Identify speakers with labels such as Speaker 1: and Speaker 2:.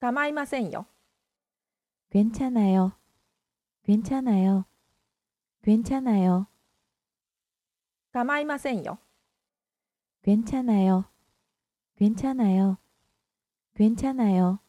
Speaker 1: 가마이마센요.
Speaker 2: 괜찮아요. 괜찮아요. 괜찮아요.
Speaker 1: 構いませんよ。
Speaker 2: 괜찮아요. 괜찮아요. 괜찮아요.